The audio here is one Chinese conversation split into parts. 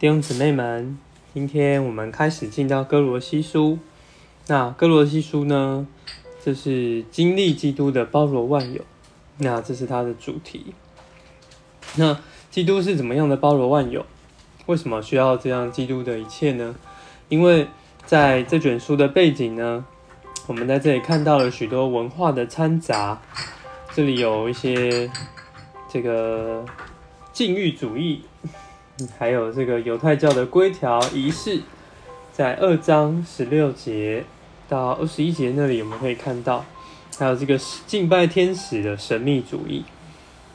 弟兄姊妹们，今天我们开始进到哥罗西书。那哥罗西书呢，这是经历基督的包罗万有，那这是它的主题。那基督是怎么样的包罗万有？为什么需要这样基督的一切呢？因为在这卷书的背景呢，我们在这里看到了许多文化的掺杂，这里有一些这个禁欲主义。还有这个犹太教的规条仪式，在二章十六节到二十一节那里，我们可以看到，还有这个敬拜天使的神秘主义，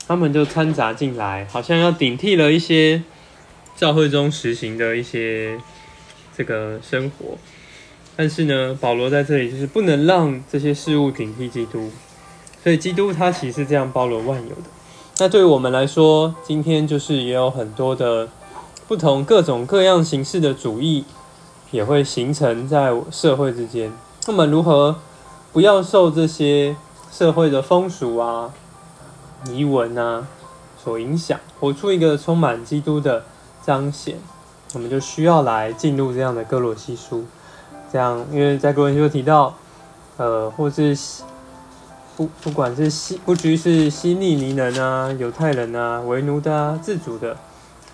他们就掺杂进来，好像要顶替了一些教会中实行的一些这个生活。但是呢，保罗在这里就是不能让这些事物顶替基督，所以基督他其实是这样包罗万有的。那对于我们来说，今天就是也有很多的不同各种各样形式的主义，也会形成在社会之间。那么如何不要受这些社会的风俗啊、遗文啊所影响，活出一个充满基督的彰显？我们就需要来进入这样的哥罗西书。这样，因为在哥罗西书提到，呃，或是。不，不管是西不拘是希利尼人啊、犹太人啊、为奴的啊、自主的，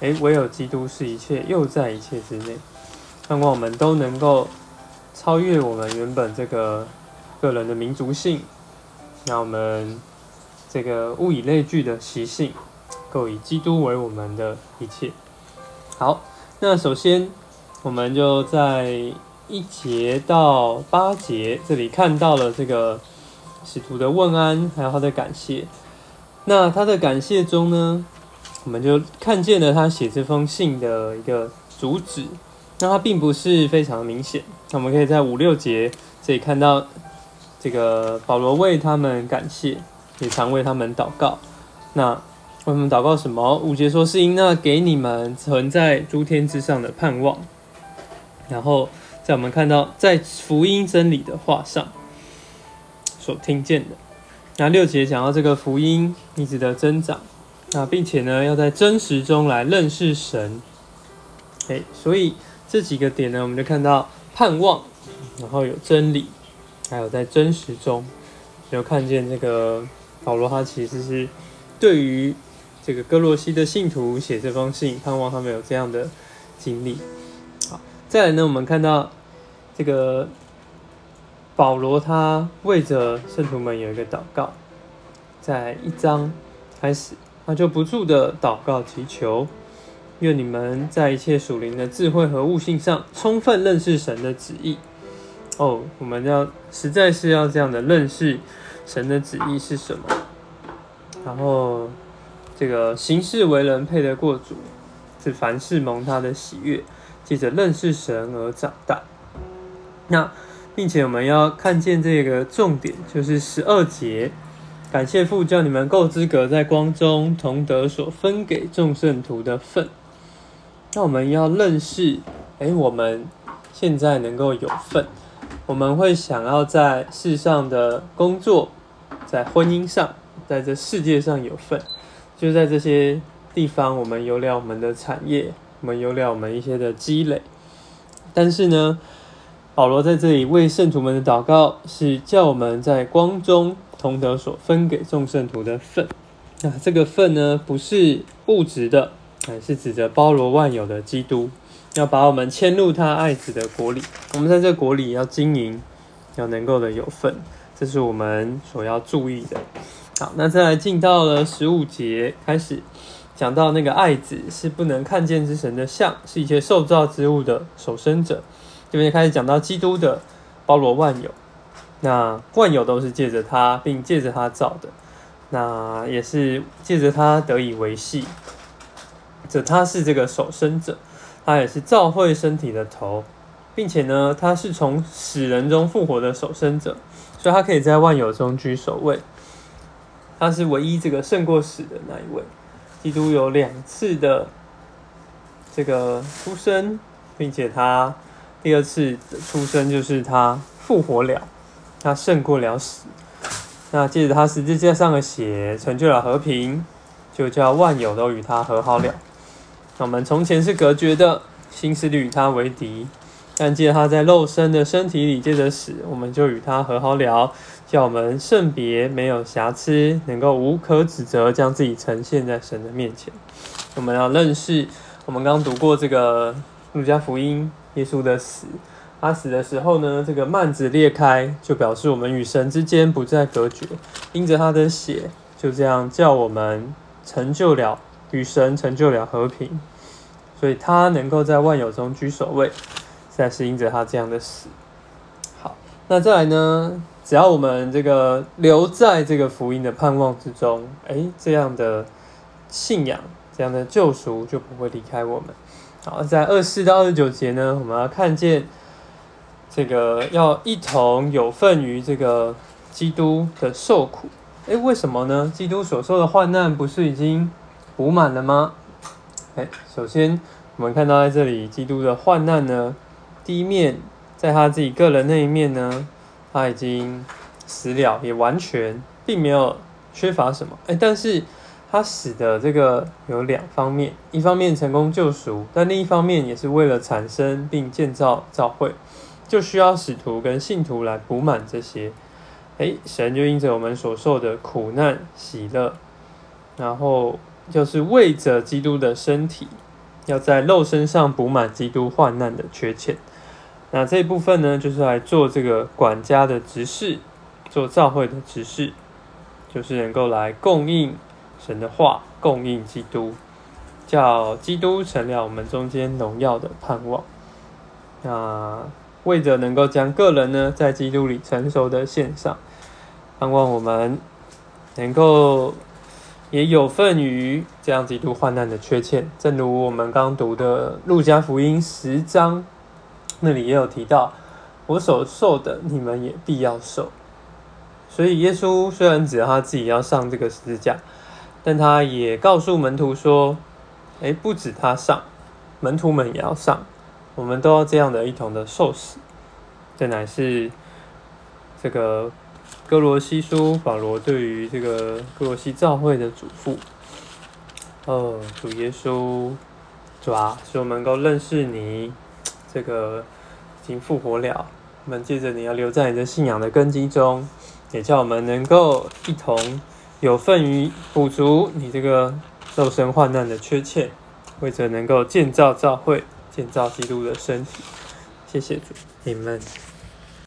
诶，唯有基督是一切，又在一切之内。盼望我们都能够超越我们原本这个个人的民族性，让我们这个物以类聚的习性，够以基督为我们的一切。好，那首先我们就在一节到八节这里看到了这个。使徒的问安，还有他的感谢。那他的感谢中呢，我们就看见了他写这封信的一个主旨。那他并不是非常明显。那我们可以在五六节这里看到，这个保罗为他们感谢，也常为他们祷告。那为他们祷告什么？五节说是因那给你们存在诸天之上的盼望。然后在我们看到在福音真理的话上。所听见的，那六节讲到这个福音一直的增长，那并且呢，要在真实中来认识神，哎，所以这几个点呢，我们就看到盼望，然后有真理，还有在真实中，有看见这个保罗他其实是对于这个哥罗西的信徒写这封信，盼望他们有这样的经历。好，再来呢，我们看到这个。保罗他为着圣徒们有一个祷告，在一章开始，他就不住的祷告祈求，愿你们在一切属灵的智慧和悟性上，充分认识神的旨意。哦，我们要实在是要这样的认识神的旨意是什么，然后这个行事为人配得过主，是凡事蒙他的喜悦，借着认识神而长大。那。并且我们要看见这个重点，就是十二节，感谢父叫你们够资格在光中同得所分给众圣徒的份。那我们要认识，哎，我们现在能够有份，我们会想要在世上的工作，在婚姻上，在这世界上有份，就在这些地方，我们有了我们的产业，我们有了我们一些的积累，但是呢？保罗在这里为圣徒们的祷告，是叫我们在光中同得所分给众圣徒的份。那这个份呢，不是物质的，而是指着包罗万有的基督，要把我们迁入他爱子的国里。我们在这国里要经营，要能够的有份，这是我们所要注意的。好，那再来进到了十五节，开始讲到那个爱子是不能看见之神的像，是一切受造之物的守生者。这边开始讲到基督的包罗万有，那万有都是借着他，并借着他造的，那也是借着他得以维系。这他是这个守生者，他也是造会身体的头，并且呢，他是从死人中复活的守生者，所以他可以在万有中居首位。他是唯一这个胜过死的那一位。基督有两次的这个出生，并且他。第二次的出生就是他复活了，他胜过了死。那借着他十字架上的血成就了和平，就叫万有都与他和好了。我们从前是隔绝的，心是与他为敌。但借他在肉身的身体里借着死，我们就与他和好了，叫我们圣别没有瑕疵，能够无可指责，将自己呈现在神的面前。我们要认识，我们刚读过这个路加福音，耶稣的死，他死的时候呢，这个幔子裂开，就表示我们与神之间不再隔绝，因着他的血，就这样叫我们成就了与神成就了和平，所以他能够在万有中居首位。在是因着他这样的死，好，那再来呢？只要我们这个留在这个福音的盼望之中，哎，这样的信仰、这样的救赎就不会离开我们。好，在二四到二十九节呢，我们要看见这个要一同有份于这个基督的受苦。哎，为什么呢？基督所受的患难不是已经补满了吗？哎，首先我们看到在这里，基督的患难呢。第一面，在他自己个人那一面呢，他已经死了，也完全并没有缺乏什么。哎，但是他死的这个有两方面，一方面成功救赎，但另一方面也是为了产生并建造教会，就需要使徒跟信徒来补满这些。哎，神就因着我们所受的苦难、喜乐，然后就是为着基督的身体，要在肉身上补满基督患难的缺欠。那这一部分呢，就是来做这个管家的执事，做教会的执事，就是能够来供应神的话，供应基督，叫基督成了我们中间荣耀的盼望。那为着能够将个人呢，在基督里成熟的献上，盼望我们能够也有份于这样基督患难的缺欠。正如我们刚读的路加福音十章。那里也有提到，我所受的，你们也必要受。所以耶稣虽然指他自己要上这个十字架，但他也告诉门徒说：“哎，不止他上，门徒们也要上，我们都要这样的一同的受死。”这乃是这个哥罗西书保罗对于这个哥罗西教会的嘱咐。哦，主耶稣，主啊，使我们能够认识你。这个已经复活了，我们借着你要留在你的信仰的根基中，也叫我们能够一同有份于补足你这个肉身患难的缺欠，为着能够建造教会、建造基督的身体。谢谢主，你们。